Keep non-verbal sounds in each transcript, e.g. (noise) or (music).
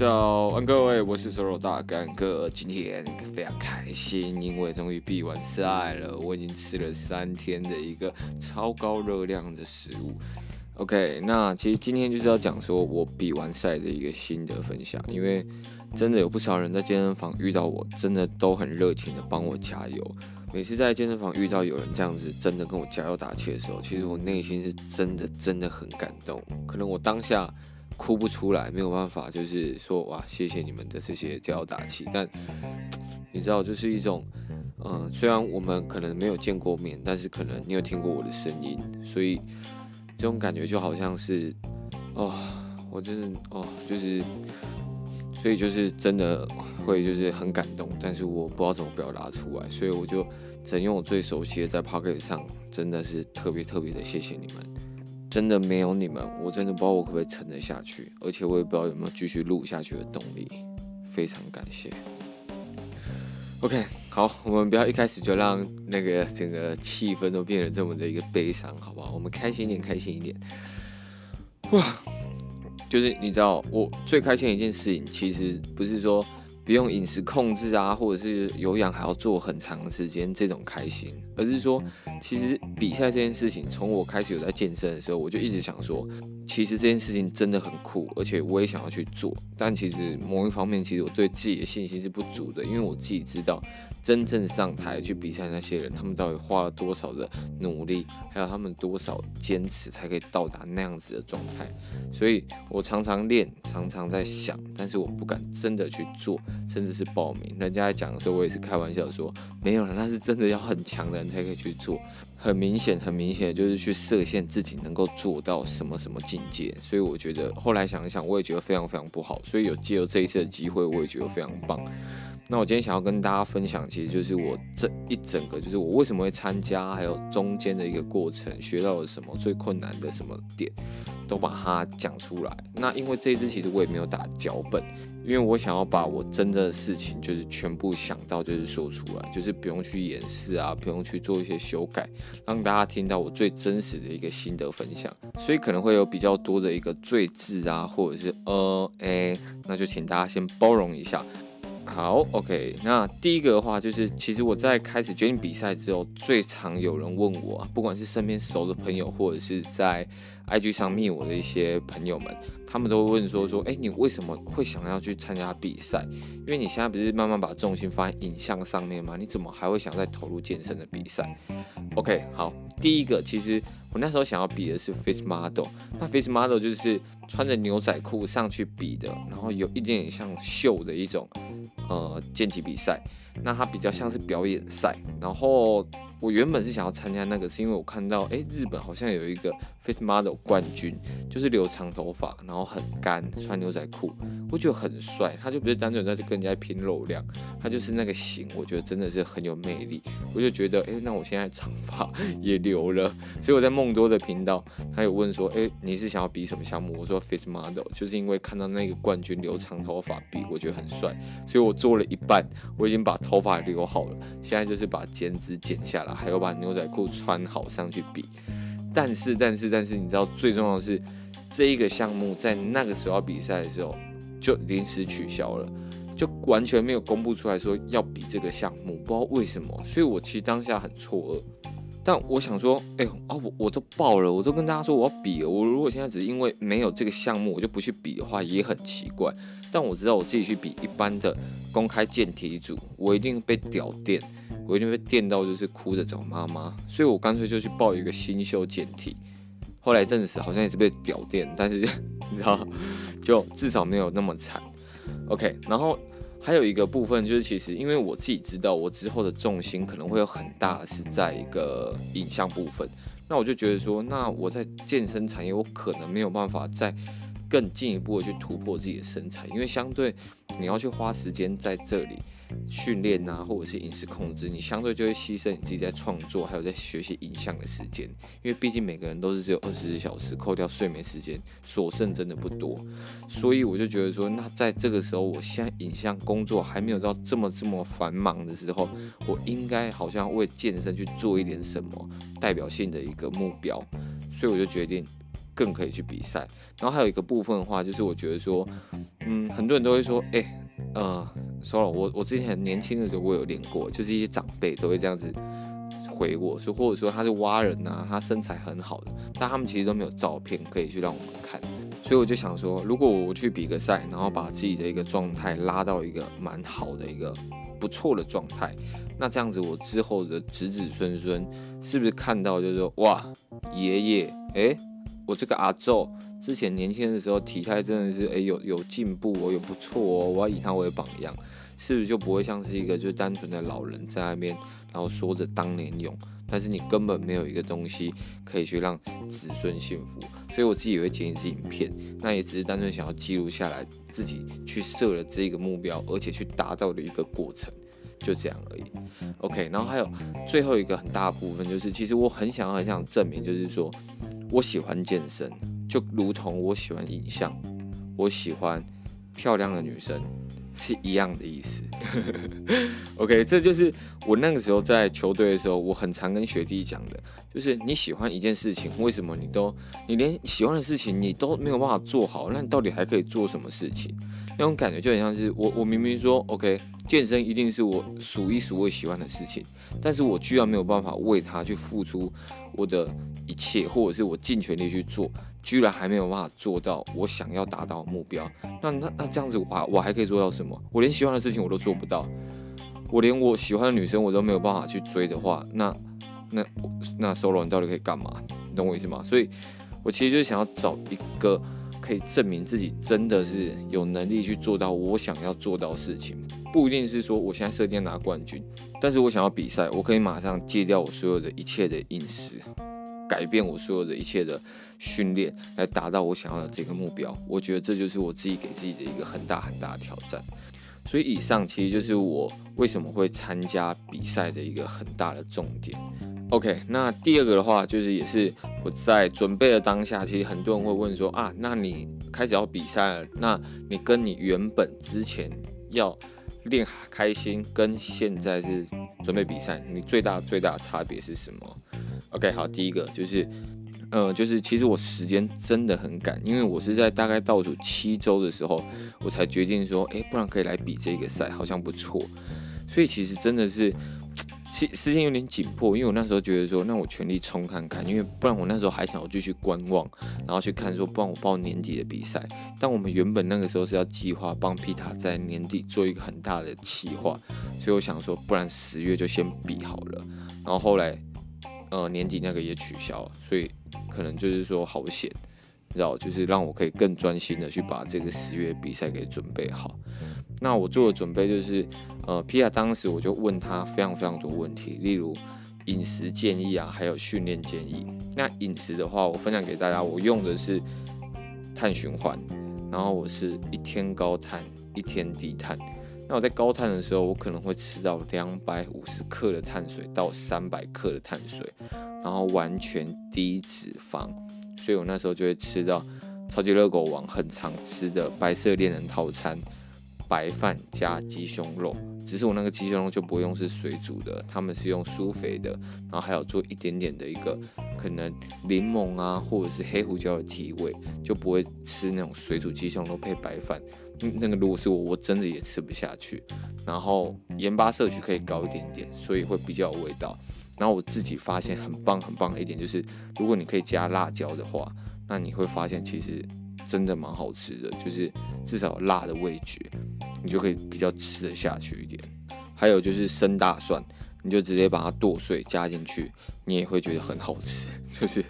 早安，各位，我是瘦肉大干哥。今天非常开心，因为终于比完赛了。我已经吃了三天的一个超高热量的食物。OK，那其实今天就是要讲说我比完赛的一个心得分享。因为真的有不少人在健身房遇到我，真的都很热情的帮我加油。每次在健身房遇到有人这样子真的跟我加油打气的时候，其实我内心是真的真的很感动。可能我当下。哭不出来，没有办法，就是说哇，谢谢你们的这些加油打气。但你知道，就是一种，嗯、虽然我们可能没有见过面，但是可能你有听过我的声音，所以这种感觉就好像是，哦，我真的哦，就是，所以就是真的会就是很感动，但是我不知道怎么表达出来，所以我就只能用我最熟悉的在 Pocket 上，真的是特别特别的谢谢你们。真的没有你们，我真的不知道我可不可以撑得下去，而且我也不知道有没有继续录下去的动力。非常感谢。OK，好，我们不要一开始就让那个整个气氛都变得这么的一个悲伤，好不好？我们开心一点，开心一点。哇，就是你知道，我最开心的一件事情，其实不是说。不用饮食控制啊，或者是有氧还要做很长时间这种开心，而是说，其实比赛这件事情，从我开始有在健身的时候，我就一直想说，其实这件事情真的很酷，而且我也想要去做。但其实某一方面，其实我对自己的信心是不足的，因为我自己知道。真正上台去比赛那些人，他们到底花了多少的努力，还有他们多少坚持，才可以到达那样子的状态？所以我常常练，常常在想，但是我不敢真的去做，甚至是报名。人家在讲的时候，我也是开玩笑说，没有了，那是真的要很强的人才可以去做。很明显，很明显就是去设限自己能够做到什么什么境界。所以我觉得后来想一想，我也觉得非常非常不好。所以有借由这一次的机会，我也觉得非常棒。那我今天想要跟大家分享，其实就是我这一整个，就是我为什么会参加，还有中间的一个过程，学到了什么，最困难的什么点，都把它讲出来。那因为这一支其实我也没有打脚本，因为我想要把我真的事情就是全部想到就是说出来，就是不用去掩饰啊，不用去做一些修改，让大家听到我最真实的一个心得分享。所以可能会有比较多的一个赘字啊，或者是呃诶，那就请大家先包容一下。好，OK，那第一个的话就是，其实我在开始决定比赛之后，最常有人问我，不管是身边熟的朋友，或者是在 IG 上面我的一些朋友们，他们都会问说说，哎，你为什么会想要去参加比赛？因为你现在不是慢慢把重心放在影像上面吗？你怎么还会想再投入健身的比赛？OK，好，第一个，其实我那时候想要比的是 Face Model，那 Face Model 就是穿着牛仔裤上去比的，然后有一点点像秀的一种。呃，剑棋比赛，那它比较像是表演赛。然后我原本是想要参加那个，是因为我看到，诶，日本好像有一个 Face Model 冠军，就是留长头发，然后很干，穿牛仔裤，我觉得很帅。他就不是单纯在跟人家拼肉量，他就是那个型，我觉得真的是很有魅力。我就觉得，诶，那我现在长发 (laughs) 也留了，所以我在梦多的频道，他有问说，诶，你是想要比什么项目？我说 Face Model，就是因为看到那个冠军留长头发比，我觉得很帅，所以我做了一半，我已经把头发留好了，现在就是把剪纸剪下来，还有把牛仔裤穿好上去比。但是，但是，但是，你知道最重要的是，这一个项目在那个时候比赛的时候就临时取消了，就完全没有公布出来说要比这个项目，不知道为什么。所以我其实当下很错愕。但我想说，哎、欸，啊，我我都报了，我都跟大家说我要比了。我如果现在只因为没有这个项目，我就不去比的话，也很奇怪。但我知道我自己去比一般的公开健体组，我一定被屌电。我一定会电到，就是哭着找妈妈，所以我干脆就去报一个新秀健体。后来证实好像也是被屌电，但是 (laughs) 你知道，就至少没有那么惨。OK，然后还有一个部分就是，其实因为我自己知道，我之后的重心可能会有很大是在一个影像部分，那我就觉得说，那我在健身产业，我可能没有办法再更进一步的去突破自己的身材，因为相对你要去花时间在这里。训练啊，或者是饮食控制，你相对就会牺牲你自己在创作，还有在学习影像的时间。因为毕竟每个人都是只有二十四小时，扣掉睡眠时间，所剩真的不多。所以我就觉得说，那在这个时候，我现在影像工作还没有到这么这么繁忙的时候，我应该好像为健身去做一点什么代表性的一个目标。所以我就决定。更可以去比赛。然后还有一个部分的话，就是我觉得说，嗯，很多人都会说，哎、呃，说了，我我之前年轻的时候我有练过，就是一些长辈都会这样子回我说，或者说他是蛙人啊，他身材很好的，但他们其实都没有照片可以去让我们看。所以我就想说，如果我去比个赛，然后把自己的一个状态拉到一个蛮好的一个不错的状态，那这样子我之后的子子孙孙是不是看到就是说，哇，爷爷，哎，我这个阿祖之前年轻的时候体态真的是哎有有进步哦，有不错哦，我要以他为榜样，是不是就不会像是一个就单纯的老人在那边，然后说着当年勇。但是你根本没有一个东西可以去让子孙幸福，所以我自己也会剪一支影片，那也只是单纯想要记录下来自己去设了这个目标，而且去达到的一个过程，就这样而已。OK，然后还有最后一个很大部分就是，其实我很想要很想证明，就是说我喜欢健身，就如同我喜欢影像，我喜欢漂亮的女生。是一样的意思，(laughs) OK，这就是我那个时候在球队的时候，我很常跟学弟讲的，就是你喜欢一件事情，为什么你都你连喜欢的事情你都没有办法做好，那你到底还可以做什么事情？那种感觉就很像是我我明明说 OK，健身一定是我数一数二喜欢的事情，但是我居然没有办法为他去付出我的一切，或者是我尽全力去做。居然还没有办法做到我想要达到的目标，那那那这样子我还我还可以做到什么？我连喜欢的事情我都做不到，我连我喜欢的女生我都没有办法去追的话，那那那 Solo 你到底可以干嘛？你懂我意思吗？所以，我其实就是想要找一个可以证明自己真的是有能力去做到我想要做到的事情，不一定是说我现在设定拿冠军，但是我想要比赛，我可以马上戒掉我所有的一切的饮食。改变我所有的一切的训练，来达到我想要的这个目标。我觉得这就是我自己给自己的一个很大很大的挑战。所以以上其实就是我为什么会参加比赛的一个很大的重点。OK，那第二个的话，就是也是我在准备的当下，其实很多人会问说啊，那你开始要比赛了，那你跟你原本之前要练开心，跟现在是准备比赛，你最大最大的差别是什么？OK，好，第一个就是，呃，就是其实我时间真的很赶，因为我是在大概倒数七周的时候，我才决定说，哎，不然可以来比这个赛，好像不错。所以其实真的是，时间有点紧迫，因为我那时候觉得说，那我全力冲看看，因为不然我那时候还想要继续观望，然后去看说，不然我报年底的比赛。但我们原本那个时候是要计划帮皮塔在年底做一个很大的企划，所以我想说，不然十月就先比好了。然后后来。呃，年底那个也取消了，所以可能就是说好险，你知道，就是让我可以更专心的去把这个十月比赛给准备好。那我做的准备就是，呃，皮亚当时我就问他非常非常多问题，例如饮食建议啊，还有训练建议。那饮食的话，我分享给大家，我用的是碳循环，然后我是一天高碳，一天低碳。那我在高碳的时候，我可能会吃到两百五十克的碳水到三百克的碳水，然后完全低脂肪，所以我那时候就会吃到超级热狗王很常吃的白色恋人套餐，白饭加鸡胸肉，只是我那个鸡胸肉就不用是水煮的，他们是用舒肥的，然后还有做一点点的一个可能柠檬啊或者是黑胡椒的提味，就不会吃那种水煮鸡胸肉配白饭。那个如果是我，我真的也吃不下去。然后盐巴摄取可以高一点点，所以会比较有味道。然后我自己发现很棒很棒的一点就是，如果你可以加辣椒的话，那你会发现其实真的蛮好吃的，就是至少辣的味觉，你就可以比较吃得下去一点。还有就是生大蒜，你就直接把它剁碎加进去，你也会觉得很好吃，(laughs) 就是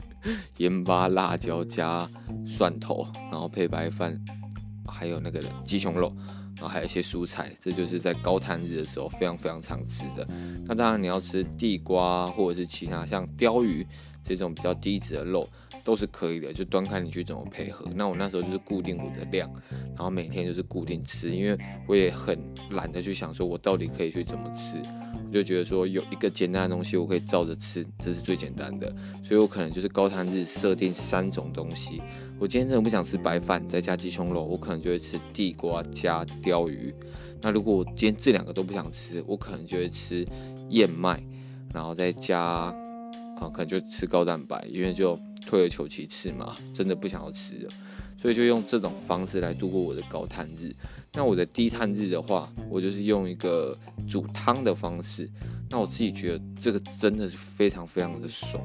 盐巴、辣椒加蒜头，然后配白饭。还有那个鸡胸肉，然后还有一些蔬菜，这就是在高碳日的时候非常非常常吃的。那当然你要吃地瓜或者是其他像鲷鱼这种比较低脂的肉都是可以的，就端看你去怎么配合。那我那时候就是固定我的量，然后每天就是固定吃，因为我也很懒得去想说我到底可以去怎么吃，我就觉得说有一个简单的东西我可以照着吃，这是最简单的。所以我可能就是高碳日设定三种东西。我今天真的不想吃白饭，再加鸡胸肉，我可能就会吃地瓜加鲷鱼。那如果我今天这两个都不想吃，我可能就会吃燕麦，然后再加啊，可能就吃高蛋白，因为就退而求其次嘛，真的不想要吃了，所以就用这种方式来度过我的高碳日。那我的低碳日的话，我就是用一个煮汤的方式。那我自己觉得这个真的是非常非常的爽，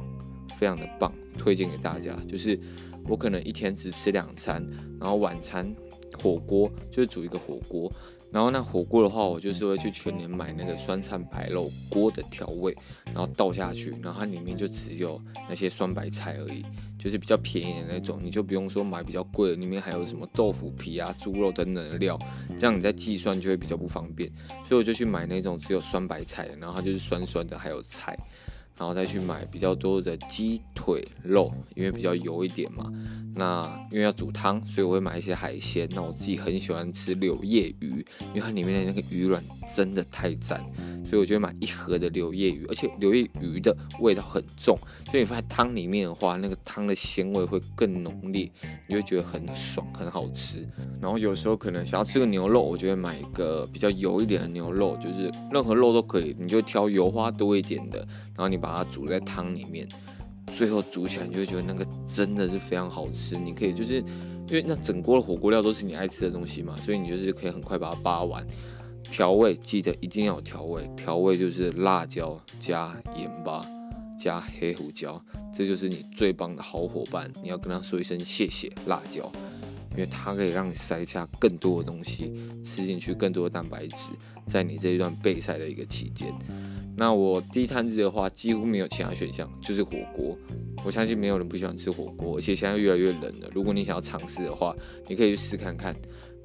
非常的棒，推荐给大家。就是我可能一天只吃两餐，然后晚餐火锅就是煮一个火锅。然后那火锅的话，我就是会去全年买那个酸菜白肉锅的调味，然后倒下去，然后它里面就只有那些酸白菜而已，就是比较便宜的那种，你就不用说买比较贵的，里面还有什么豆腐皮啊、猪肉等等的料，这样你在计算就会比较不方便，所以我就去买那种只有酸白菜的，然后它就是酸酸的，还有菜。然后再去买比较多的鸡腿肉，因为比较油一点嘛。那因为要煮汤，所以我会买一些海鲜。那我自己很喜欢吃柳叶鱼，因为它里面的那个鱼卵真的太赞，所以我就会买一盒的柳叶鱼。而且柳叶鱼的味道很重，所以你放在汤里面的话，那个汤的鲜味会更浓烈，你就觉得很爽，很好吃。然后有时候可能想要吃个牛肉，我就会买一个比较油一点的牛肉，就是任何肉都可以，你就挑油花多一点的。然后你把它煮在汤里面，最后煮起来，你就会觉得那个真的是非常好吃。你可以就是因为那整锅的火锅料都是你爱吃的东西嘛，所以你就是可以很快把它扒完。调味记得一定要调味，调味就是辣椒加盐巴加黑胡椒，这就是你最棒的好伙伴。你要跟他说一声谢谢辣椒，因为它可以让你塞下更多的东西，吃进去更多的蛋白质，在你这一段备赛的一个期间。那我低碳日的话，几乎没有其他选项，就是火锅。我相信没有人不喜欢吃火锅，而且现在越来越冷了。如果你想要尝试的话，你可以去试看看，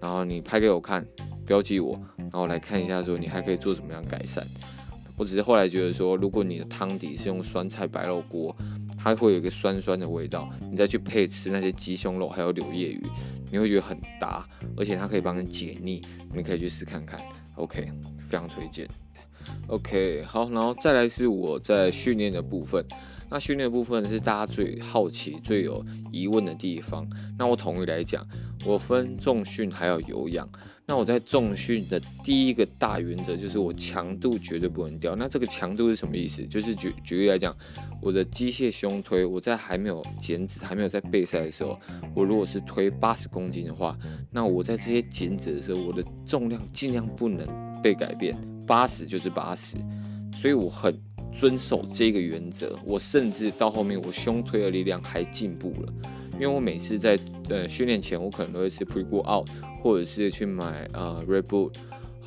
然后你拍给我看，标记我，然后来看一下说你还可以做什么样改善。我只是后来觉得说，如果你的汤底是用酸菜白肉锅，它会有一个酸酸的味道，你再去配吃那些鸡胸肉还有柳叶鱼，你会觉得很搭，而且它可以帮你解腻。你可以去试看看，OK，非常推荐。OK，好，然后再来是我在训练的部分。那训练的部分是大家最好奇、最有疑问的地方。那我统一来讲，我分重训还有有氧。那我在重训的第一个大原则就是我强度绝对不能掉。那这个强度是什么意思？就是举举例来讲，我的机械胸推，我在还没有减脂、还没有在备赛的时候，我如果是推八十公斤的话，那我在这些减脂的时候，我的重量尽量不能被改变。八十就是八十，所以我很遵守这个原则。我甚至到后面，我胸推的力量还进步了，因为我每次在呃训练前，我可能都会吃 Pre-Go Out，或者是去买呃 red b o o t。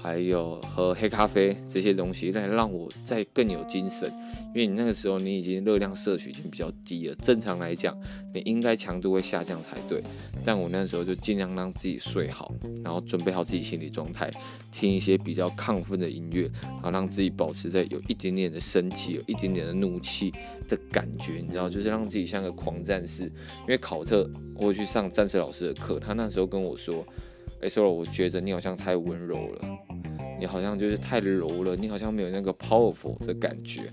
还有喝黑咖啡这些东西来让我再更有精神，因为你那个时候你已经热量摄取已经比较低了。正常来讲，你应该强度会下降才对。但我那时候就尽量让自己睡好，然后准备好自己心理状态，听一些比较亢奋的音乐，然后让自己保持在有一点点的生气、有一点点的怒气的感觉，你知道，就是让自己像个狂战士。因为考特，我去上战士老师的课，他那时候跟我说。哎，说了，我觉得你好像太温柔了，你好像就是太柔了，你好像没有那个 powerful 的感觉。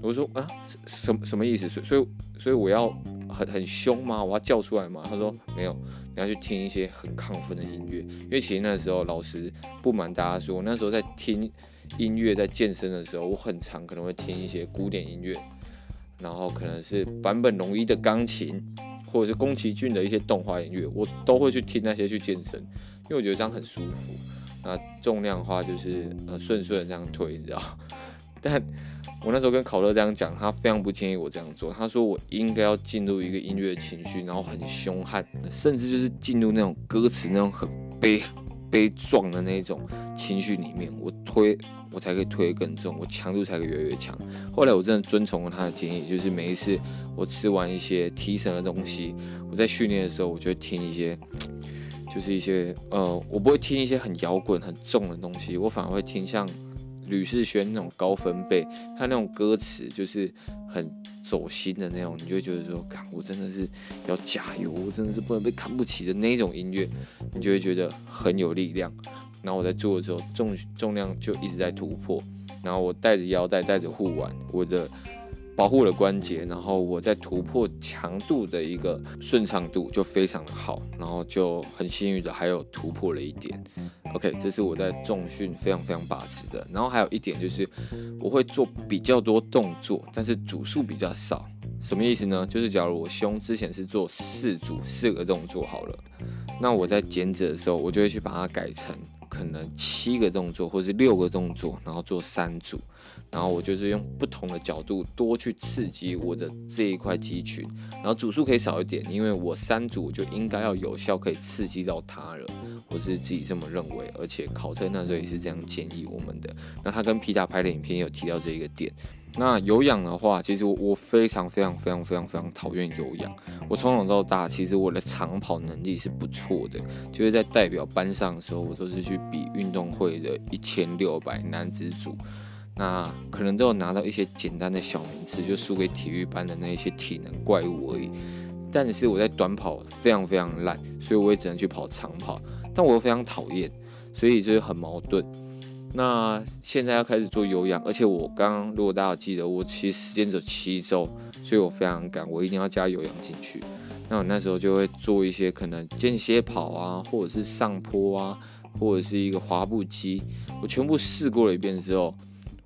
我说啊，什么什么意思？所以所以所以我要很很凶吗？我要叫出来吗？他说没有，你要去听一些很亢奋的音乐。因为其实那时候老师不瞒大家说，我那时候在听音乐，在健身的时候，我很常可能会听一些古典音乐，然后可能是坂本龙一的钢琴，或者是宫崎骏的一些动画音乐，我都会去听那些去健身。因为我觉得这样很舒服，那重量的话就是呃顺顺的这样推，你知道？(laughs) 但我那时候跟考乐这样讲，他非常不建议我这样做。他说我应该要进入一个音乐情绪，然后很凶悍，甚至就是进入那种歌词那种很悲悲壮的那种情绪里面，我推我才可以推得更重，我强度才可以越来越强。后来我真的遵从了他的建议，就是每一次我吃完一些提神的东西，我在训练的时候，我就会听一些。就是一些呃，我不会听一些很摇滚、很重的东西，我反而会听像吕士轩那种高分贝，他那种歌词就是很走心的那种，你就觉得说，看我真的是要加油，我真的是不能被看不起的那种音乐，你就会觉得很有力量。然后我在做的时候，重重量就一直在突破，然后我带着腰带，带着护腕，我的。保护了关节，然后我在突破强度的一个顺畅度就非常的好，然后就很幸运的还有突破了一点。OK，这是我在重训非常非常把持的。然后还有一点就是我会做比较多动作，但是组数比较少。什么意思呢？就是假如我胸之前是做四组四个动作好了，那我在减脂的时候，我就会去把它改成可能七个动作或是六个动作，然后做三组。然后我就是用不同的角度多去刺激我的这一块肌群，然后组数可以少一点，因为我三组就应该要有效可以刺激到它了，我是自己这么认为，而且考特那时候也是这样建议我们的。那他跟皮塔拍的影片有提到这一个点。那有氧的话，其实我非常非常非常非常非常讨厌有氧。我从小到大，其实我的长跑能力是不错的，就是在代表班上的时候，我都是去比运动会的一千六百男子组。那可能都有拿到一些简单的小名次，就输给体育班的那一些体能怪物而已。但是我在短跑非常非常烂，所以我也只能去跑长跑。但我又非常讨厌，所以就是很矛盾。那现在要开始做有氧，而且我刚刚如果大家记得，我其实时间只有七周，所以我非常赶，我一定要加有氧进去。那我那时候就会做一些可能间歇跑啊，或者是上坡啊，或者是一个滑步机，我全部试过了一遍之后。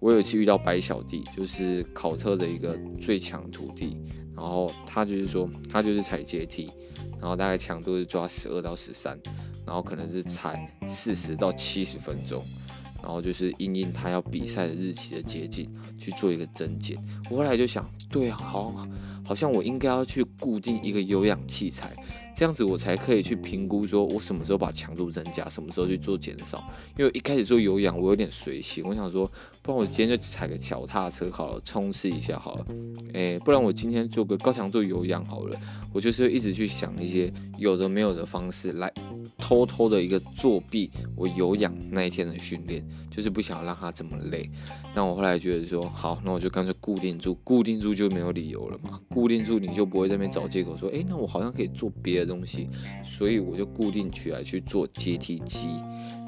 我有一次遇到白小弟，就是考特的一个最强徒弟，然后他就是说，他就是踩阶梯，然后大概强度是抓十二到十三，然后可能是踩四十到七十分钟，然后就是因应他要比赛的日期的接近去做一个增减。我后来就想，对啊，好，好像我应该要去固定一个有氧器材。这样子我才可以去评估，说我什么时候把强度增加，什么时候去做减少。因为一开始做有氧，我有点随性，我想说，不然我今天就踩个脚踏车好了，冲刺一下好了。诶，不然我今天做个高强度有氧好了。我就是一直去想一些有的没有的方式来偷偷的一个作弊我有氧那一天的训练，就是不想让他这么累。那我后来觉得说，好，那我就干脆固定住，固定住就没有理由了嘛。固定住你就不会在那边找借口说，诶，那我好像可以做别的。东西，所以我就固定起来去做阶梯机，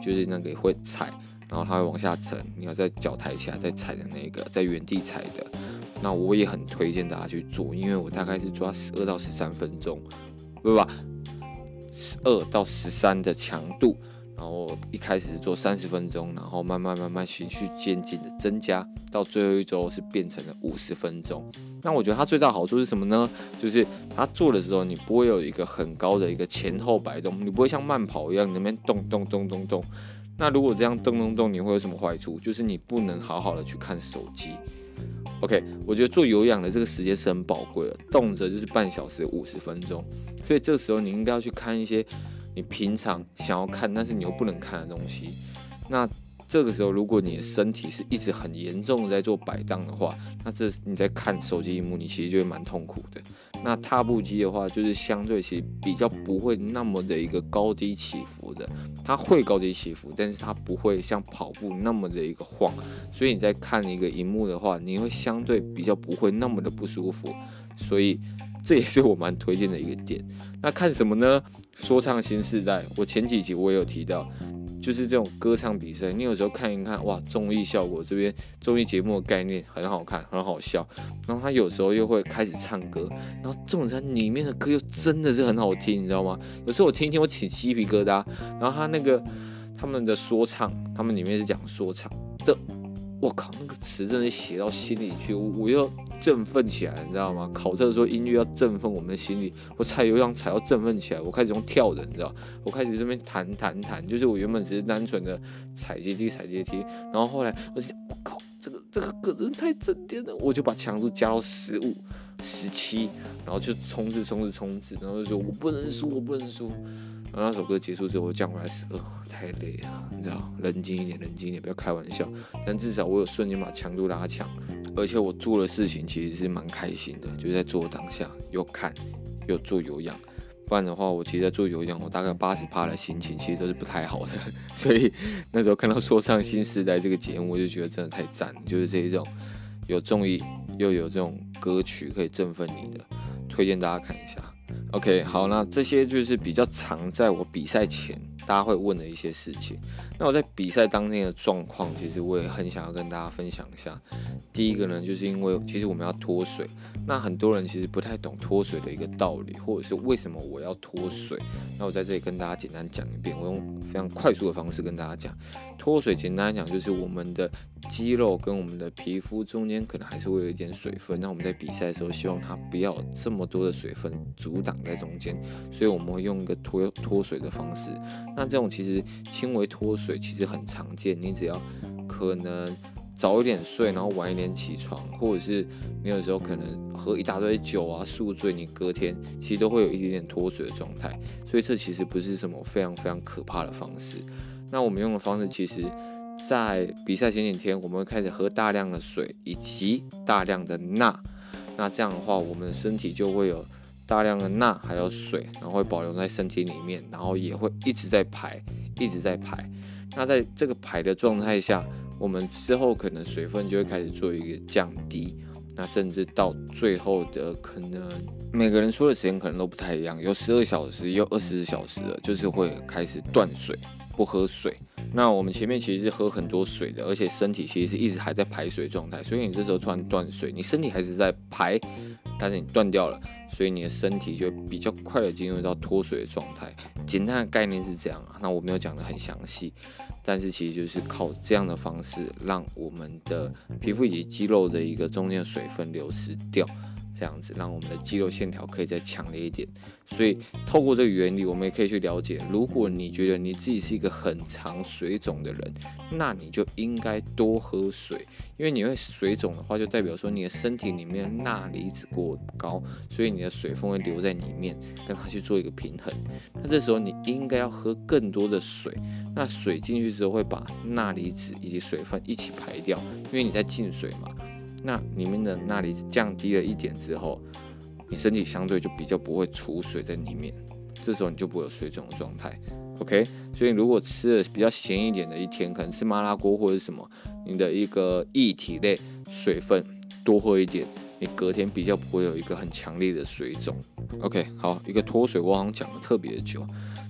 就是那个会踩，然后它会往下沉，你要在脚抬起来再踩的那个，在原地踩的。那我也很推荐大家去做，因为我大概是抓十二到十三分钟，对吧？十二到十三的强度。然后一开始是做三十分钟，然后慢慢慢慢循序渐进的增加，到最后一周是变成了五十分钟。那我觉得它最大好处是什么呢？就是它做的时候你不会有一个很高的一个前后摆动，你不会像慢跑一样那边动动动动动。那如果这样动动动，你会有什么坏处？就是你不能好好的去看手机。OK，我觉得做有氧的这个时间是很宝贵的，动辄就是半小时五十分钟，所以这个时候你应该要去看一些。你平常想要看，但是你又不能看的东西，那这个时候，如果你身体是一直很严重的在做摆荡的话，那这你在看手机荧幕，你其实就会蛮痛苦的。那踏步机的话，就是相对其实比较不会那么的一个高低起伏的，它会高低起伏，但是它不会像跑步那么的一个晃，所以你在看一个荧幕的话，你会相对比较不会那么的不舒服，所以。这也是我蛮推荐的一个点。那看什么呢？说唱新时代，我前几集我也有提到，就是这种歌唱比赛。你有时候看一看，哇，综艺效果这边综艺节目的概念很好看，很好笑。然后他有时候又会开始唱歌，然后这种人里面的歌又真的是很好听，你知道吗？有时候我听一听，我起鸡皮疙瘩。然后他那个他们的说唱，他们里面是讲说唱的。我靠，那个词真的写到心里去，我，我又振奋起来，你知道吗？考证的时候音乐要振奋我们的心里，我踩油箱踩要振奋起来，我开始用跳的，你知道？我开始这边弹弹弹，就是我原本只是单纯的踩阶梯踩阶梯，然后后来我就我靠，这个这个歌真的太震天了，我就把强度加到十五、十七，然后就冲刺冲刺冲刺，然后就说我不能输，我不能输。然后那首歌结束之后，我降回来十二，(laughs) 太累了，你知道？冷静一点，冷静一点，不要开玩笑。但至少我有瞬间把强度拉强，而且我做的事情其实是蛮开心的，就是在做当下，又看又做有氧。不然的话，我其实在做有氧，我大概八十趴的心情其实都是不太好的。(laughs) 所以那时候看到说唱新时代这个节目，我就觉得真的太赞，就是这一种有综艺又有这种歌曲可以振奋你的，推荐大家看一下。OK，好，那这些就是比较常在我比赛前大家会问的一些事情。那我在比赛当天的状况，其实我也很想要跟大家分享一下。第一个呢，就是因为其实我们要脱水，那很多人其实不太懂脱水的一个道理，或者是为什么我要脱水。那我在这里跟大家简单讲一遍，我用非常快速的方式跟大家讲，脱水简单来讲就是我们的肌肉跟我们的皮肤中间可能还是会有一点水分，那我们在比赛的时候希望它不要这么多的水分阻挡在中间，所以我们会用一个脱脱水的方式。那这种其实轻微脱水其实很常见，你只要可能。早一点睡，然后晚一点起床，或者是你有时候可能喝一大堆酒啊，宿醉，你隔天其实都会有一点点脱水的状态，所以这其实不是什么非常非常可怕的方式。那我们用的方式，其实，在比赛前几天，我们开始喝大量的水以及大量的钠。那这样的话，我们的身体就会有大量的钠还有水，然后会保留在身体里面，然后也会一直在排，一直在排。那在这个排的状态下，我们之后可能水分就会开始做一个降低，那甚至到最后的可能每个人说的时间可能都不太一样，有十二小时，也有二十四小时的，就是会开始断水，不喝水。那我们前面其实是喝很多水的，而且身体其实是一直还在排水状态，所以你这时候突然断水，你身体还是在排，但是你断掉了，所以你的身体就比较快的进入到脱水的状态。简单的概念是这样啊，那我没有讲的很详细。但是其实就是靠这样的方式，让我们的皮肤以及肌肉的一个中间水分流失掉。这样子让我们的肌肉线条可以再强烈一点，所以透过这个原理，我们也可以去了解，如果你觉得你自己是一个很常水肿的人，那你就应该多喝水，因为你会水肿的话，就代表说你的身体里面钠离子过高，所以你的水分会留在里面，跟它去做一个平衡。那这时候你应该要喝更多的水，那水进去之后会把钠离子以及水分一起排掉，因为你在进水嘛。那里面的钠离子降低了一点之后，你身体相对就比较不会储水在里面，这时候你就不会有水肿的状态。OK，所以如果吃的比较咸一点的一天，可能吃麻辣锅或者什么，你的一个液体类水分多喝一点，你隔天比较不会有一个很强烈的水肿。OK，好，一个脱水我好像讲的特别久。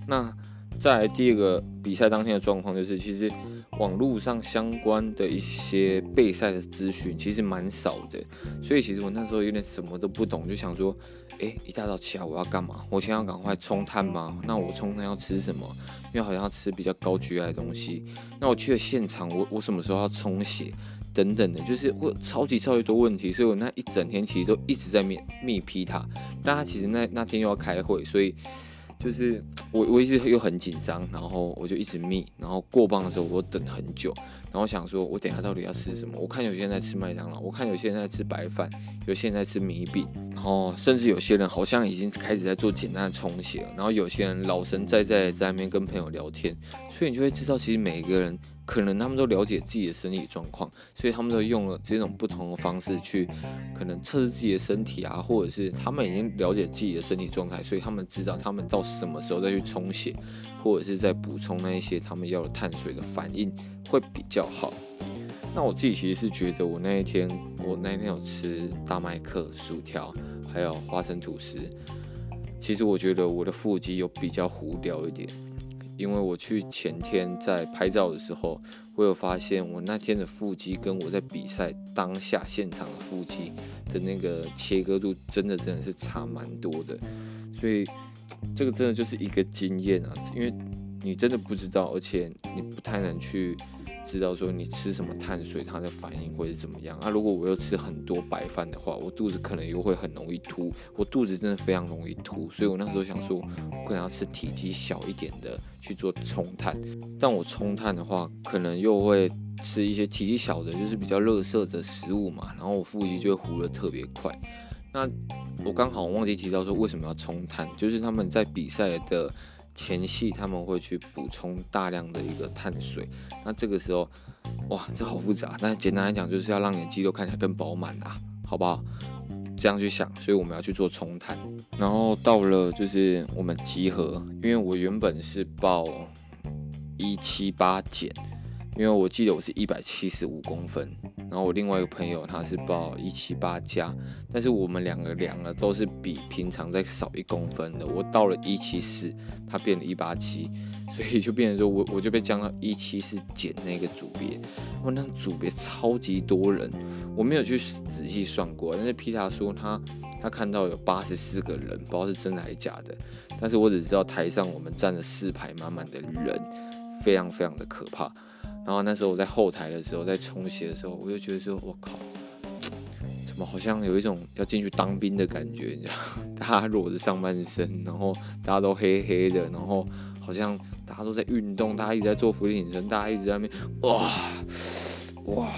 那再来第二个比赛当天的状况就是，其实。网络上相关的一些备赛的资讯其实蛮少的，所以其实我那时候有点什么都不懂，就想说，诶，一大早起来我要干嘛？我先要赶快冲碳吗？那我冲碳要吃什么？因为好像要吃比较高 GI 的东西。那我去了现场，我我什么时候要充血？等等的，就是会超级超级多问题，所以我那一整天其实都一直在密密批他，但他其实那那天又要开会，所以。就是我我一直又很紧张，然后我就一直密，然后过磅的时候我等很久，然后想说我等下到底要吃什么？我看有些人在吃麦当劳，我看有些人在吃白饭，有些人在吃米饼，然后甚至有些人好像已经开始在做简单的充血了，然后有些人老神在在在那边跟朋友聊天，所以你就会知道其实每一个人。可能他们都了解自己的身体状况，所以他们都用了这种不同的方式去可能测试自己的身体啊，或者是他们已经了解自己的身体状态，所以他们知道他们到什么时候再去充血，或者是在补充那一些他们要的碳水的反应会比较好。那我自己其实是觉得，我那一天我那一天有吃大麦克、薯条，还有花生吐司，其实我觉得我的腹肌有比较糊掉一点。因为我去前天在拍照的时候，我有发现我那天的腹肌跟我在比赛当下现场的腹肌的那个切割度，真的真的是差蛮多的。所以这个真的就是一个经验啊，因为你真的不知道，而且你不太能去。知道说你吃什么碳水，它的反应会是怎么样？那、啊、如果我又吃很多白饭的话，我肚子可能又会很容易凸。我肚子真的非常容易凸，所以我那时候想说，我可能要吃体积小一点的去做冲碳。但我冲碳的话，可能又会吃一些体积小的，就是比较垃圾的食物嘛，然后我腹肌就会糊得特别快。那我刚好忘记提到说，为什么要冲碳，就是他们在比赛的。前戏他们会去补充大量的一个碳水，那这个时候，哇，这好复杂。但简单来讲，就是要让你的肌肉看起来更饱满啊，好不好？这样去想，所以我们要去做冲碳。然后到了就是我们集合，因为我原本是报一七八减，因为我记得我是一百七十五公分，然后我另外一个朋友他是报一七八加，但是我们两个量了都是比平常再少一公分的。我到了一七四，他变了一八七，所以就变成说我我就被降到一七四减那个组别。我那组别超级多人，我没有去仔细算过，但是皮塔说他他看到有八十四个人，不知道是真的还是假的。但是我只知道台上我们站了四排满满的人，非常非常的可怕。然后那时候我在后台的时候，在冲洗的时候，我就觉得说，我靠，怎么好像有一种要进去当兵的感觉，你知道？(laughs) 大家裸着上半身，然后大家都黑黑的，然后好像大家都在运动，大家一直在做伏地挺身，大家一直在那边哇哇，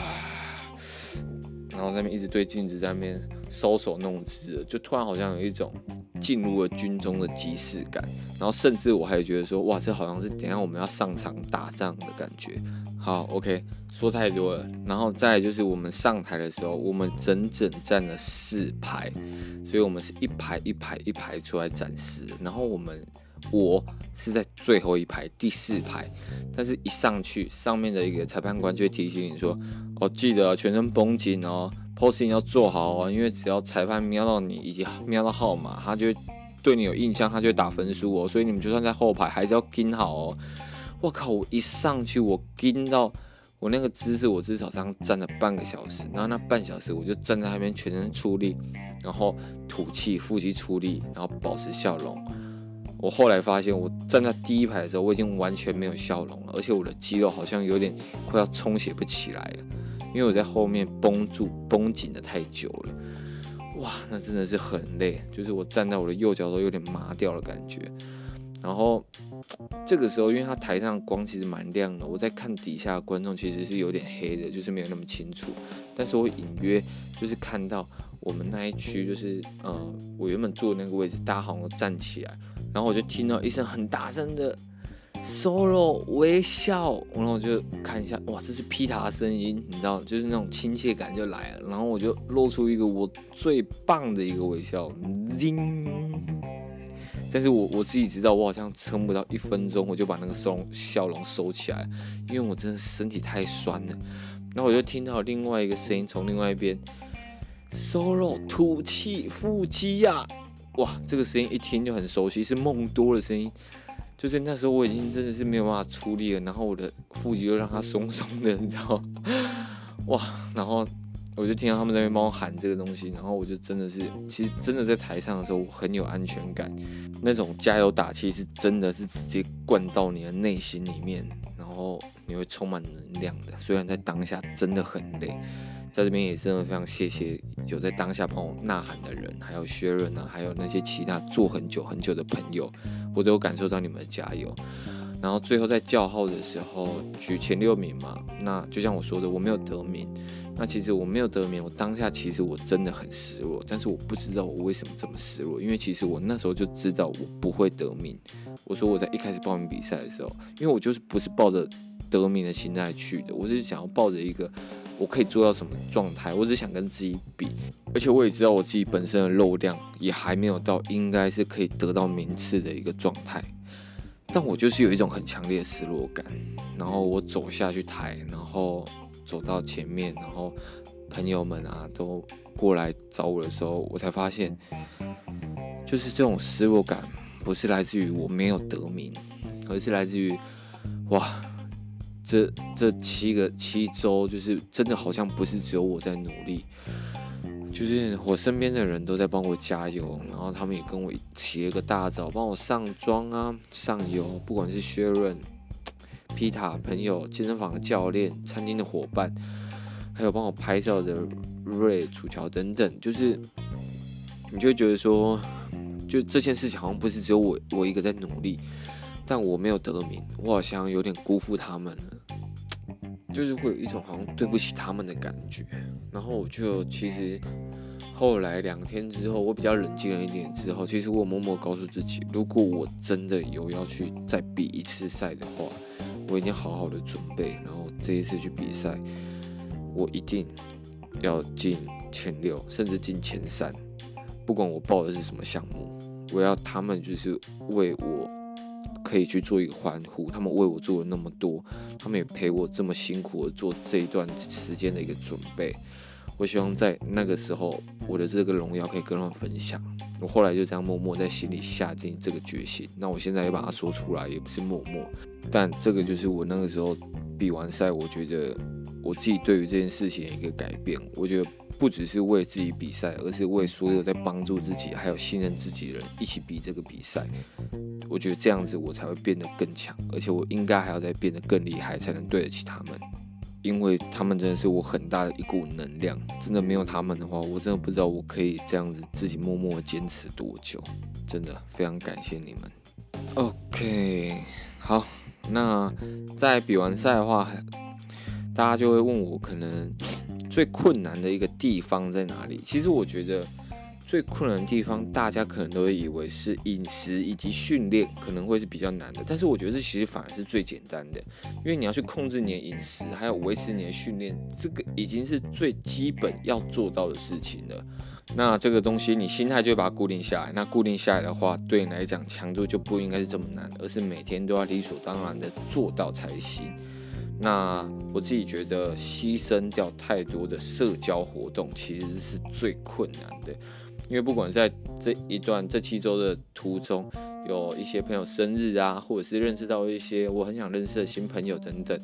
然后在那边一直对镜子在那边搔首弄姿，就突然好像有一种。进入了军中的即视感，然后甚至我还觉得说，哇，这好像是等下我们要上场打仗的感觉。好，OK，说太多了。然后再就是我们上台的时候，我们整整站了四排，所以我们是一排一排一排出来展示。然后我们我是在最后一排第四排，但是一上去，上面的一个裁判官就会提醒你说，哦，记得全身绷紧哦。posing 要做好哦，因为只要裁判瞄到你以及瞄到号码，他就对你有印象，他就会打分数哦。所以你们就算在后排，还是要盯好哦。我靠！我一上去，我盯到我那个姿势，我至少这样站了半个小时。然后那半小时，我就站在那边全身出力，然后吐气，腹肌出力，然后保持笑容。我后来发现，我站在第一排的时候，我已经完全没有笑容了，而且我的肌肉好像有点快要充血不起来了。因为我在后面绷住、绷紧的太久了，哇，那真的是很累，就是我站在我的右脚都有点麻掉的感觉。然后 (tsk) 这个时候，因为他台上光其实蛮亮的，我在看底下观众其实是有点黑的，就是没有那么清楚。但是我隐约就是看到我们那一区，就是呃，我原本坐的那个位置，大家好像都站起来，然后我就听到一声很大声的。Solo 微笑，然后我就看一下，哇，这是皮塔的声音，你知道，就是那种亲切感就来了。然后我就露出一个我最棒的一个微笑，但是我我自己知道，我好像撑不到一分钟，我就把那个收笑容收起来，因为我真的身体太酸了。然后我就听到另外一个声音从另外一边，Solo 吐气腹肌呀，哇，这个声音一听就很熟悉，是梦多的声音。就是那时候我已经真的是没有办法出力了，然后我的腹肌又让它松松的，你知道？哇！然后我就听到他们在那边帮我喊这个东西，然后我就真的是，其实真的在台上的时候我很有安全感，那种加油打气是真的是直接灌到你的内心里面，然后你会充满能量的。虽然在当下真的很累。在这边也真的非常谢谢有在当下帮我呐喊的人，还有薛润啊，还有那些其他做很久很久的朋友，我都有感受到你们的加油。然后最后在叫号的时候举前六名嘛，那就像我说的，我没有得名。那其实我没有得名，我当下其实我真的很失落，但是我不知道我为什么这么失落，因为其实我那时候就知道我不会得名。我说我在一开始报名比赛的时候，因为我就是不是抱着得名的心态去的，我是想要抱着一个。我可以做到什么状态？我只想跟自己比，而且我也知道我自己本身的肉量也还没有到应该是可以得到名次的一个状态。但我就是有一种很强烈的失落感。然后我走下去台，然后走到前面，然后朋友们啊都过来找我的时候，我才发现，就是这种失落感不是来自于我没有得名，而是来自于哇。这这七个七周，就是真的好像不是只有我在努力，就是我身边的人都在帮我加油，然后他们也跟我起了个大早，帮我上妆啊、上油，不管是薛润、皮塔朋友、健身房的教练、餐厅的伙伴，还有帮我拍照的瑞、楚乔等等，就是你就觉得说，就这件事情好像不是只有我我一个在努力。但我没有得名，我好像有点辜负他们了，就是会有一种好像对不起他们的感觉。然后我就其实后来两天之后，我比较冷静了一点之后，其实我默默告诉自己，如果我真的有要去再比一次赛的话，我一定好好的准备，然后这一次去比赛，我一定要进前六，甚至进前三，不管我报的是什么项目，我要他们就是为我。可以去做一个欢呼，他们为我做了那么多，他们也陪我这么辛苦的做这一段时间的一个准备。我希望在那个时候，我的这个荣耀可以跟他们分享。我后来就这样默默在心里下定这个决心。那我现在也把它说出来，也不是默默，但这个就是我那个时候比完赛，我觉得我自己对于这件事情的一个改变。我觉得不只是为自己比赛，而是为所有在帮助自己还有信任自己的人一起比这个比赛。我觉得这样子我才会变得更强，而且我应该还要再变得更厉害，才能对得起他们。因为他们真的是我很大的一股能量，真的没有他们的话，我真的不知道我可以这样子自己默默坚持多久。真的非常感谢你们。OK，好，那在比完赛的话，大家就会问我可能最困难的一个地方在哪里？其实我觉得。最困难的地方，大家可能都会以为是饮食以及训练可能会是比较难的，但是我觉得这其实反而是最简单的，因为你要去控制你的饮食，还有维持你的训练，这个已经是最基本要做到的事情了。那这个东西你心态就把它固定下来，那固定下来的话，对你来讲强度就不应该是这么难，而是每天都要理所当然的做到才行。那我自己觉得牺牲掉太多的社交活动，其实是最困难的。因为不管在这一段这七周的途中，有一些朋友生日啊，或者是认识到一些我很想认识的新朋友等等，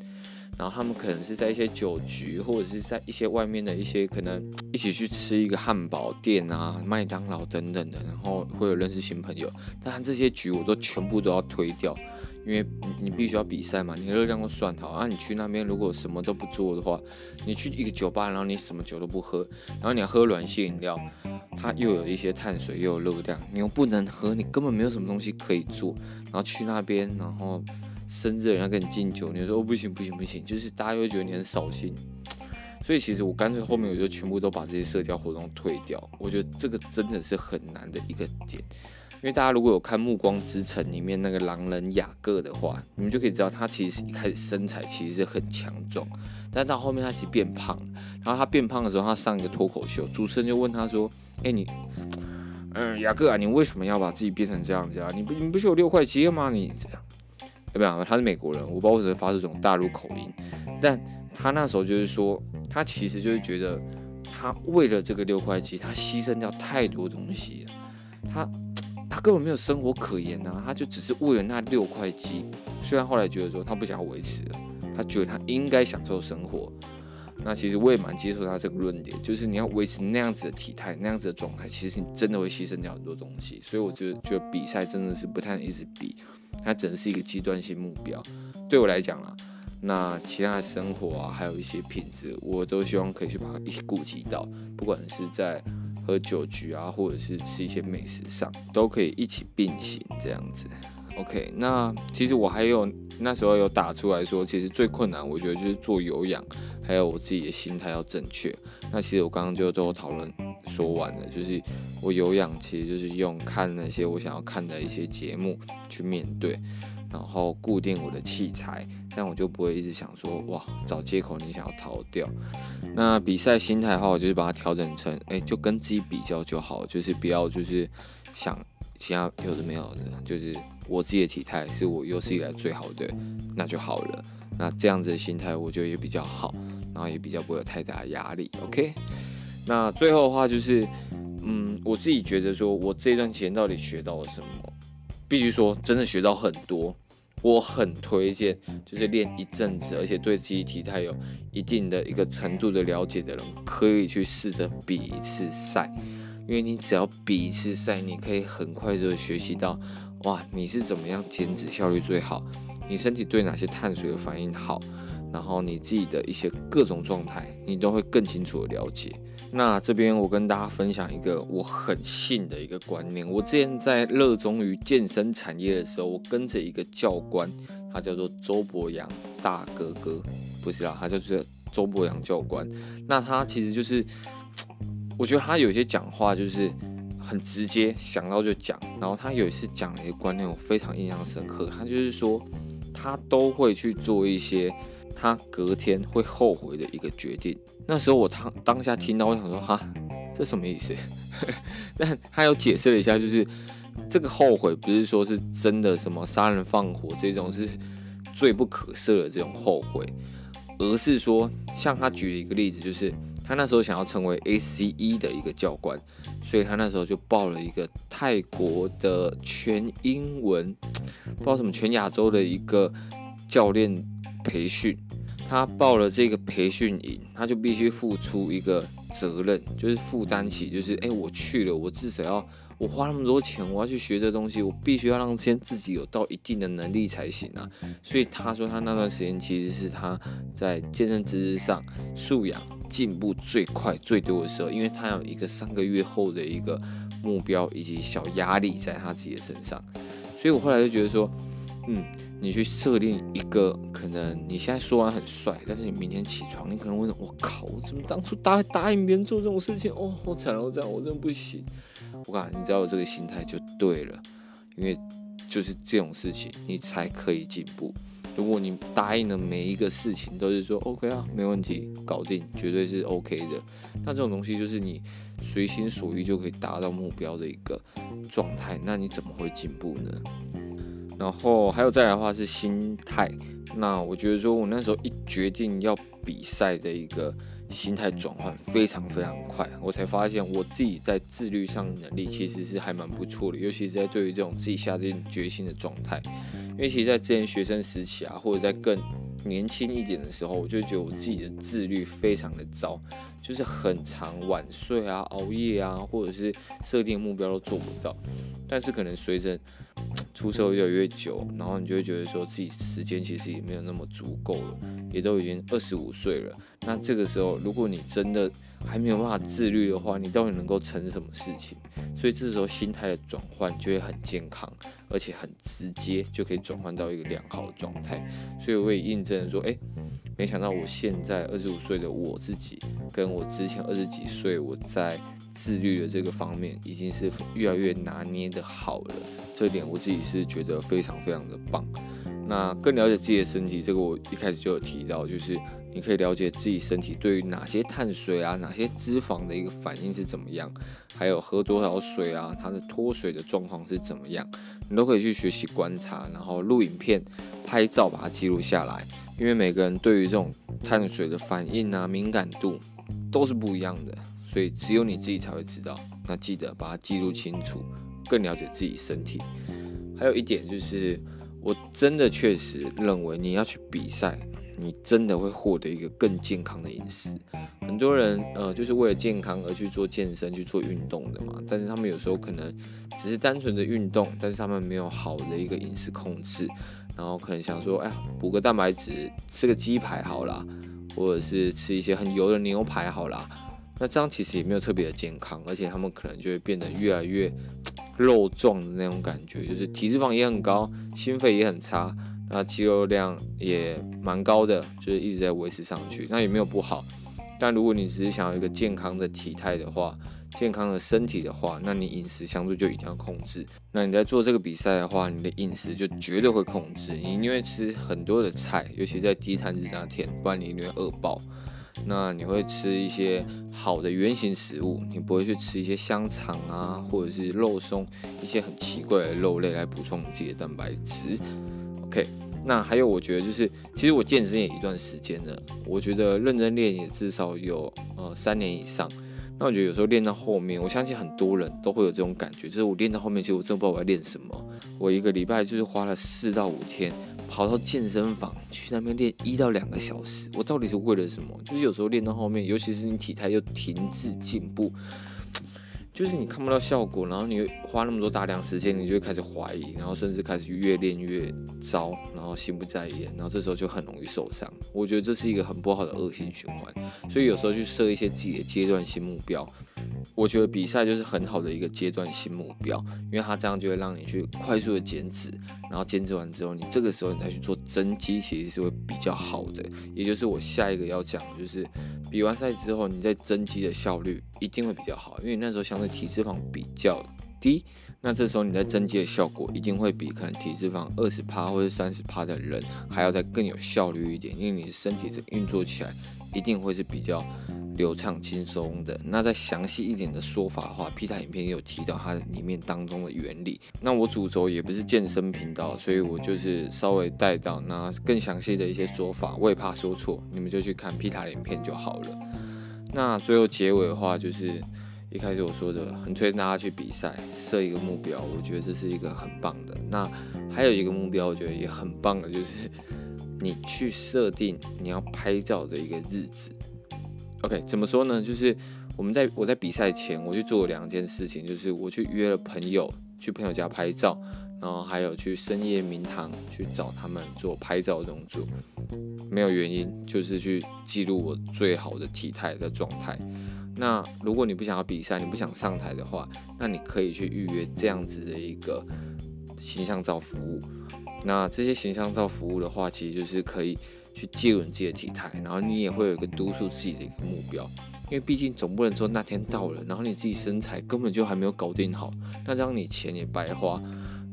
然后他们可能是在一些酒局，或者是在一些外面的一些可能一起去吃一个汉堡店啊、麦当劳等等的，然后会有认识新朋友，但这些局我都全部都要推掉。因为你必须要比赛嘛，你热量都算好啊。你去那边如果什么都不做的话，你去一个酒吧，然后你什么酒都不喝，然后你要喝软性饮料，它又有一些碳水又有热量，你又不能喝，你根本没有什么东西可以做。然后去那边，然后生日人家跟你敬酒，你说哦不行不行不行，就是大家会觉得你很扫兴。所以其实我干脆后面我就全部都把这些社交活动退掉。我觉得这个真的是很难的一个点。因为大家如果有看《暮光之城》里面那个狼人雅各的话，你们就可以知道他其实一开始身材其实是很强壮，但到后面他其实变胖，然后他变胖的时候，他上一个脱口秀，主持人就问他说：“哎，你，嗯，雅各啊，你为什么要把自己变成这样子啊？你不你不是有六块肌吗？你这样，对不对？他是美国人，我不知道为什么发出这种大陆口音，但他那时候就是说，他其实就是觉得他为了这个六块肌，他牺牲掉太多东西了，他。”他根本没有生活可言呐、他就只是为了那六块肌。虽然后来觉得说他不想要维持了，他觉得他应该享受生活。那其实我也蛮接受他这个论点，就是你要维持那样子的体态、那样子的状态，其实你真的会牺牲掉很多东西。所以我觉得，觉得比赛真的是不太能一直比，它只能是一个阶段性目标。对我来讲啦，那其他的生活啊，还有一些品质，我都希望可以去把它一起顾及到，不管是在。喝酒局啊，或者是吃一些美食上，都可以一起并行这样子。OK，那其实我还有那时候有打出来说，其实最困难，我觉得就是做有氧，还有我自己的心态要正确。那其实我刚刚就都讨论说完了，就是我有氧其实就是用看那些我想要看的一些节目去面对。然后固定我的器材，这样我就不会一直想说哇，找借口你想要逃掉。那比赛心态的话，我就是把它调整成，哎，就跟自己比较就好，就是不要就是想其他有的没有的，就是我自己的体态是我有史以来最好的，那就好了。那这样子的心态，我觉得也比较好，然后也比较不会有太大的压力。OK，那最后的话就是，嗯，我自己觉得说我这段时间到底学到了什么？必须说，真的学到很多。我很推荐，就是练一阵子，而且对自己体态有一定的一个程度的了解的人，可以去试着比一次赛。因为你只要比一次赛，你可以很快就学习到，哇，你是怎么样减脂效率最好，你身体对哪些碳水的反应好，然后你自己的一些各种状态，你都会更清楚的了解。那这边我跟大家分享一个我很信的一个观念。我之前在热衷于健身产业的时候，我跟着一个教官，他叫做周博阳大哥哥，不是啦，他就是周博阳教官。那他其实就是，我觉得他有些讲话就是很直接，想到就讲。然后他有一次讲了一个观念，我非常印象深刻。他就是说，他都会去做一些他隔天会后悔的一个决定。那时候我当当下听到，我想说哈，这什么意思？(laughs) 但他有解释了一下，就是这个后悔不是说是真的什么杀人放火这种是罪不可赦的这种后悔，而是说像他举了一个例子，就是他那时候想要成为 ACE 的一个教官，所以他那时候就报了一个泰国的全英文，不知道什么全亚洲的一个教练培训。他报了这个培训营，他就必须付出一个责任，就是负担起，就是哎，我去了，我至少要我花那么多钱，我要去学这东西，我必须要让先自己有到一定的能力才行啊。所以他说他那段时间其实是他在健身知识上素养进步最快最多的时候，因为他有一个三个月后的一个目标以及小压力在他自己的身上，所以我后来就觉得说，嗯。你去设定一个可能，你现在说完很帅，但是你明天起床，你可能会：“我靠，我怎么当初答答应别人做这种事情？哦，我惨了，我这样我真的不行。”我感觉你只要有这个心态就对了，因为就是这种事情你才可以进步。如果你答应的每一个事情都是说 “OK 啊，没问题，搞定，绝对是 OK 的”，那这种东西就是你随心所欲就可以达到目标的一个状态，那你怎么会进步呢？然后还有再来的话是心态，那我觉得说我那时候一决定要比赛的一个心态转换非常非常快，我才发现我自己在自律上能力其实是还蛮不错的，尤其是在对于这种自己下定决心的状态，因为其实在之前学生时期啊，或者在更年轻一点的时候，我就觉得我自己的自律非常的糟，就是很长晚睡啊、熬夜啊，或者是设定目标都做不到，但是可能随着出社会越来越久，然后你就会觉得说自己时间其实也没有那么足够了，也都已经二十五岁了。那这个时候，如果你真的还没有办法自律的话，你到底能够成什么事情？所以这时候心态的转换就会很健康，而且很直接，就可以转换到一个良好的状态。所以我也印证说，哎，没想到我现在二十五岁的我自己，跟我之前二十几岁我在自律的这个方面，已经是越来越拿捏的好了。这点我自己是觉得非常非常的棒。那更了解自己的身体，这个我一开始就有提到，就是你可以了解自己身体对于哪些碳水啊、哪些脂肪的一个反应是怎么样，还有喝多少水啊，它的脱水的状况是怎么样，你都可以去学习观察，然后录影片、拍照把它记录下来。因为每个人对于这种碳水的反应啊、敏感度都是不一样的，所以只有你自己才会知道。那记得把它记录清楚，更了解自己身体。还有一点就是。我真的确实认为，你要去比赛，你真的会获得一个更健康的饮食。很多人呃，就是为了健康而去做健身、去做运动的嘛。但是他们有时候可能只是单纯的运动，但是他们没有好的一个饮食控制，然后可能想说，哎，补个蛋白质，吃个鸡排好啦，或者是吃一些很油的牛排好啦。那这样其实也没有特别的健康，而且他们可能就会变得越来越。肉壮的那种感觉，就是体脂肪也很高，心肺也很差，那肌肉量也蛮高的，就是一直在维持上去，那也没有不好。但如果你只是想要一个健康的体态的话，健康的身体的话，那你饮食相对就一定要控制。那你在做这个比赛的话，你的饮食就绝对会控制，你因为吃很多的菜，尤其在低碳日那天，不然你一定会饿爆。那你会吃一些好的原型食物，你不会去吃一些香肠啊，或者是肉松，一些很奇怪的肉类来补充自己的蛋白质。OK，那还有我觉得就是，其实我健身也一段时间了，我觉得认真练也至少有呃三年以上。那我觉得有时候练到后面，我相信很多人都会有这种感觉，就是我练到后面，其实我真的不知道我要练什么。我一个礼拜就是花了四到五天，跑到健身房去那边练一到两个小时，我到底是为了什么？就是有时候练到后面，尤其是你体态又停滞进步。就是你看不到效果，然后你花那么多大量时间，你就会开始怀疑，然后甚至开始越练越糟，然后心不在焉，然后这时候就很容易受伤。我觉得这是一个很不好的恶性循环，所以有时候去设一些自己的阶段性目标。我觉得比赛就是很好的一个阶段性目标，因为它这样就会让你去快速的减脂，然后减脂完之后，你这个时候你再去做增肌，其实是会比较好的。也就是我下一个要讲的就是。比完赛之后，你在增肌的效率一定会比较好，因为那时候相对体脂肪比较低，那这时候你在增肌的效果一定会比可能体脂肪二十趴或者三十趴的人还要再更有效率一点，因为你的身体是运作起来一定会是比较流畅轻松的。那再详细一点的说法的话，皮塔影片也有提到它里面当中的原理。那我主轴也不是健身频道，所以我就是稍微带到那更详细的一些说法，我也怕说错，你们就去看皮塔影片就好了。那最后结尾的话，就是一开始我说的，很推荐大家去比赛，设一个目标，我觉得这是一个很棒的。那还有一个目标，我觉得也很棒的，就是你去设定你要拍照的一个日子。OK，怎么说呢？就是我们在我在比赛前，我去做两件事情，就是我去约了朋友，去朋友家拍照，然后还有去深夜名堂去找他们做拍照动作。没有原因，就是去记录我最好的体态的状态。那如果你不想要比赛，你不想上台的话，那你可以去预约这样子的一个形象照服务。那这些形象照服务的话，其实就是可以去记录你自己的体态，然后你也会有一个督促自己的一个目标。因为毕竟总不能说那天到了，然后你自己身材根本就还没有搞定好，那这样你钱也白花，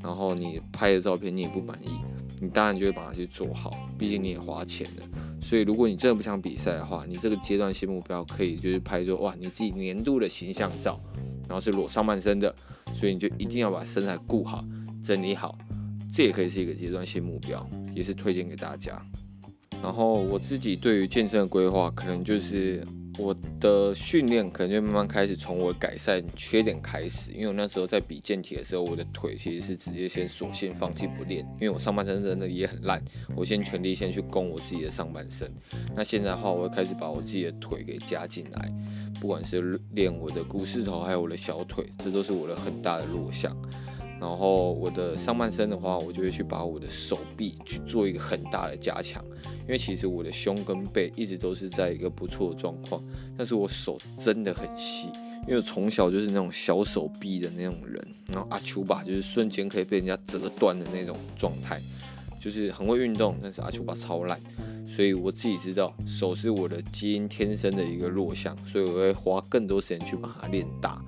然后你拍的照片你也不满意。你当然就会把它去做好，毕竟你也花钱了。所以如果你真的不想比赛的话，你这个阶段性目标可以就是拍说哇，你自己年度的形象照，然后是裸上半身的，所以你就一定要把身材顾好、整理好，这也可以是一个阶段性目标，也是推荐给大家。然后我自己对于健身的规划，可能就是。我的训练可能就慢慢开始从我改善缺点开始，因为我那时候在比健体的时候，我的腿其实是直接先索性放弃不练，因为我上半身真的也很烂，我先全力先去攻我自己的上半身。那现在的话，我会开始把我自己的腿给加进来，不管是练我的股四头，还有我的小腿，这都是我的很大的弱项。然后我的上半身的话，我就会去把我的手臂去做一个很大的加强，因为其实我的胸跟背一直都是在一个不错的状况，但是我手真的很细，因为从小就是那种小手臂的那种人，然后阿丘巴就是瞬间可以被人家折断的那种状态，就是很会运动，但是阿丘巴超烂，所以我自己知道手是我的基因天生的一个弱项，所以我会花更多时间去把它练大。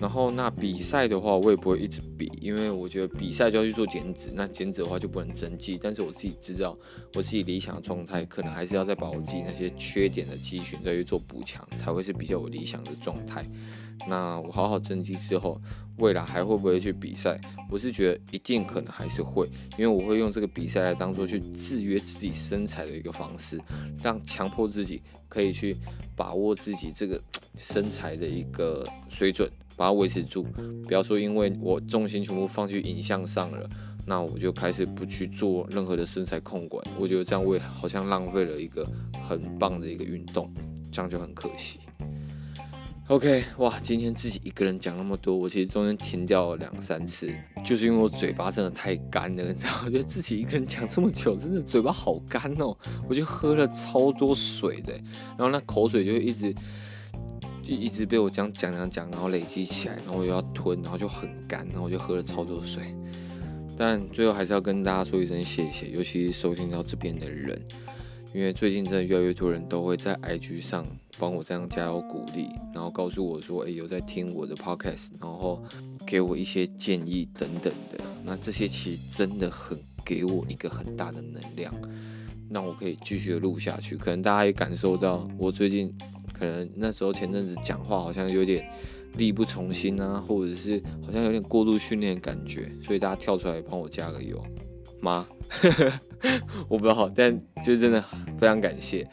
然后那比赛的话，我也不会一直比，因为我觉得比赛就要去做减脂，那减脂的话就不能增肌。但是我自己知道，我自己理想的状态，可能还是要再把我自己那些缺点的肌群再去做补强，才会是比较有理想的状态。那我好好增肌之后，未来还会不会去比赛？我是觉得一定可能还是会，因为我会用这个比赛来当做去制约自己身材的一个方式，让强迫自己可以去把握自己这个身材的一个水准。把它维持住，不要说因为我重心全部放去影像上了，那我就开始不去做任何的身材控管。我觉得这样会好像浪费了一个很棒的一个运动，这样就很可惜。OK，哇，今天自己一个人讲那么多，我其实中间停掉了两三次，就是因为我嘴巴真的太干了，你知道？(laughs) 我觉得自己一个人讲这么久，真的嘴巴好干哦。我就喝了超多水的，然后那口水就一直。一直被我这样讲讲讲，然后累积起来，然后我又要吞，然后就很干，然后我就喝了超多水。但最后还是要跟大家说一声谢谢，尤其是收听到这边的人，因为最近真的越来越多人都会在 IG 上帮我这样加油鼓励，然后告诉我说，诶，有在听我的 Podcast，然后给我一些建议等等的。那这些其实真的很给我一个很大的能量，让我可以继续的录下去。可能大家也感受到我最近。可能那时候前阵子讲话好像有点力不从心啊，或者是好像有点过度训练的感觉，所以大家跳出来帮我加个油吗？(laughs) 我不知道，但就真的非常感谢。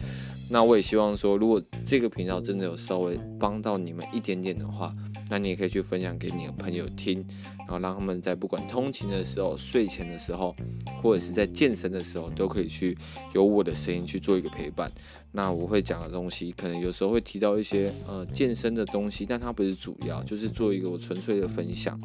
那我也希望说，如果这个频道真的有稍微帮到你们一点点的话，那你也可以去分享给你的朋友听，然后让他们在不管通勤的时候、睡前的时候，或者是在健身的时候，都可以去有我的声音去做一个陪伴。那我会讲的东西，可能有时候会提到一些呃健身的东西，但它不是主要，就是做一个我纯粹的分享。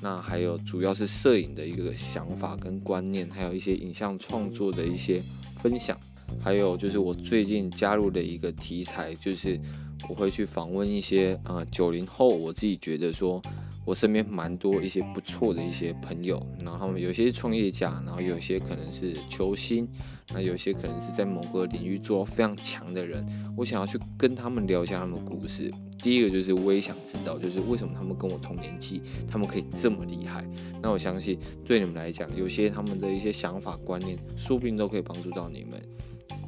那还有主要是摄影的一个想法跟观念，还有一些影像创作的一些分享。还有就是我最近加入的一个题材，就是我会去访问一些呃九零后，我自己觉得说我身边蛮多一些不错的一些朋友，然后他们有些是创业家，然后有些可能是球星，那有些可能是在某个领域做到非常强的人，我想要去跟他们聊一下他们的故事。第一个就是我也想知道，就是为什么他们跟我同年纪，他们可以这么厉害？那我相信对你们来讲，有些他们的一些想法观念，说不定都可以帮助到你们。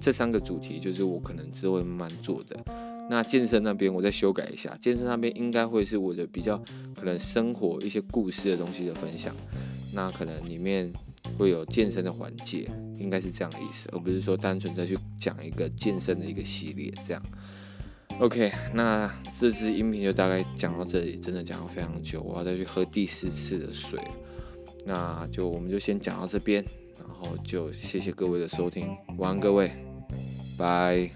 这三个主题就是我可能之后会慢慢做的。那健身那边我再修改一下，健身那边应该会是我的比较可能生活一些故事的东西的分享，那可能里面会有健身的环节，应该是这样的意思，而不是说单纯再去讲一个健身的一个系列这样。OK，那这支音频就大概讲到这里，真的讲了非常久，我要再去喝第四次的水。那就我们就先讲到这边，然后就谢谢各位的收听，晚安各位，拜。